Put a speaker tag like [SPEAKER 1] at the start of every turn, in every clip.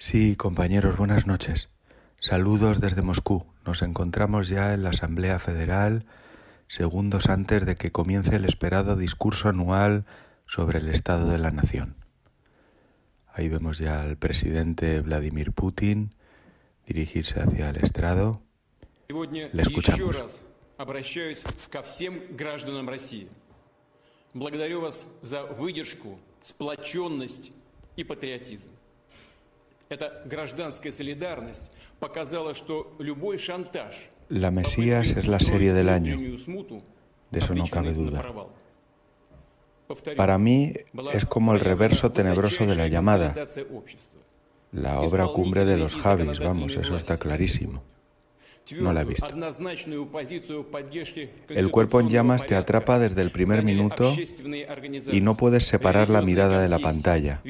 [SPEAKER 1] Sí, compañeros, buenas noches. Saludos desde Moscú. Nos encontramos ya en la Asamblea Federal, segundos antes de que comience el esperado discurso anual sobre el Estado de la Nación. Ahí vemos ya al presidente Vladimir Putin dirigirse hacia el estrado. Le escuchamos.
[SPEAKER 2] Благодарю вас за выдержку, сплоченность и патриотизм.
[SPEAKER 1] La Mesías es la serie del año, de eso no cabe duda. Para mí es como el reverso tenebroso de la llamada, la obra cumbre de los Javis, vamos, eso está clarísimo. No la he visto. El cuerpo en llamas te atrapa desde el primer minuto y no puedes separar la mirada de la pantalla.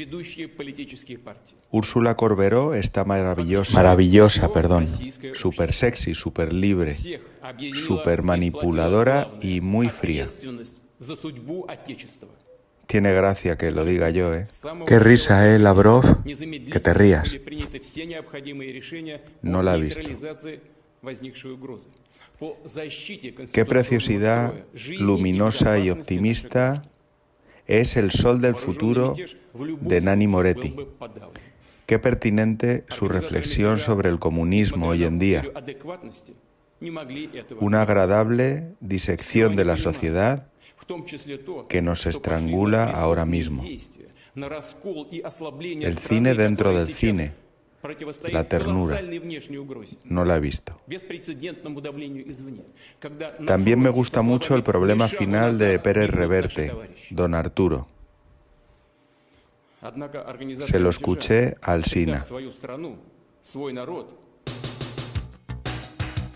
[SPEAKER 1] Úrsula Corberó está maravillosa. Maravillosa, perdón. Súper sexy, súper libre, súper manipuladora y muy fría. Tiene gracia que lo diga yo, ¿eh? Qué risa, ¿eh, Lavrov? Que te rías. No la he visto. Qué preciosidad luminosa y optimista es el sol del futuro de Nani Moretti. Qué pertinente su reflexión sobre el comunismo hoy en día. Una agradable disección de la sociedad que nos estrangula ahora mismo. El cine dentro del cine la ternura. No la he visto. También me gusta mucho el problema final de Pérez Reverte, don Arturo. Se lo escuché al Sina.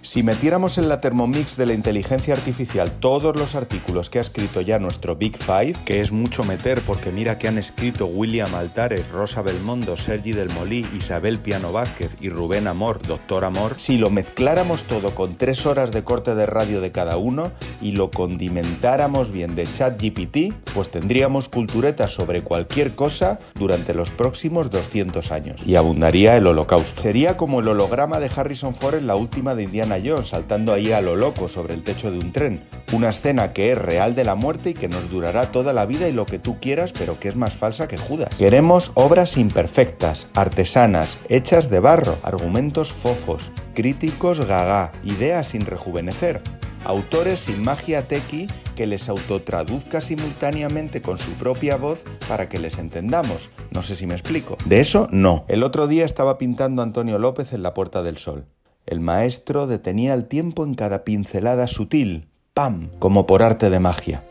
[SPEAKER 1] Si metiéramos en la Thermomix de la inteligencia artificial todos los artículos que ha escrito ya nuestro Big Five, que es mucho meter porque mira que han escrito William Altares, Rosa Belmondo, Sergi del Molí, Isabel Piano Vázquez y Rubén Amor, Doctor Amor, si lo mezcláramos todo con tres horas de corte de radio de cada uno y lo condimentáramos bien de chat GPT, pues tendríamos culturetas sobre cualquier cosa durante los próximos 200 años. Y abundaría el holocausto. Sería como el holograma de Harrison Ford en la última de Indiana saltando ahí a lo loco sobre el techo de un tren. Una escena que es real de la muerte y que nos durará toda la vida y lo que tú quieras, pero que es más falsa que Judas. Queremos obras imperfectas, artesanas, hechas de barro, argumentos fofos, críticos gaga, ideas sin rejuvenecer. Autores sin magia tequi que les autotraduzca simultáneamente con su propia voz para que les entendamos. No sé si me explico. De eso no. El otro día estaba pintando Antonio López en la Puerta del Sol. El maestro detenía el tiempo en cada pincelada sutil, ¡pam!, como por arte de magia.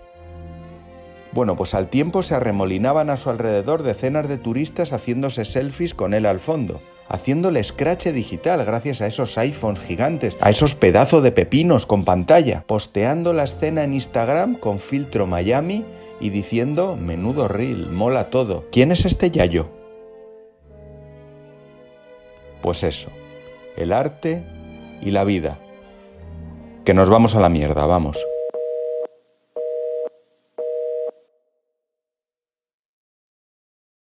[SPEAKER 1] Bueno, pues al tiempo se arremolinaban a su alrededor decenas de turistas haciéndose selfies con él al fondo, haciéndole scratch digital gracias a esos iPhones gigantes, a esos pedazos de pepinos con pantalla, posteando la escena en Instagram con filtro Miami y diciendo, menudo reel, mola todo. ¿Quién es este Yayo? Pues eso, el arte y la vida. Que nos vamos a la mierda, vamos.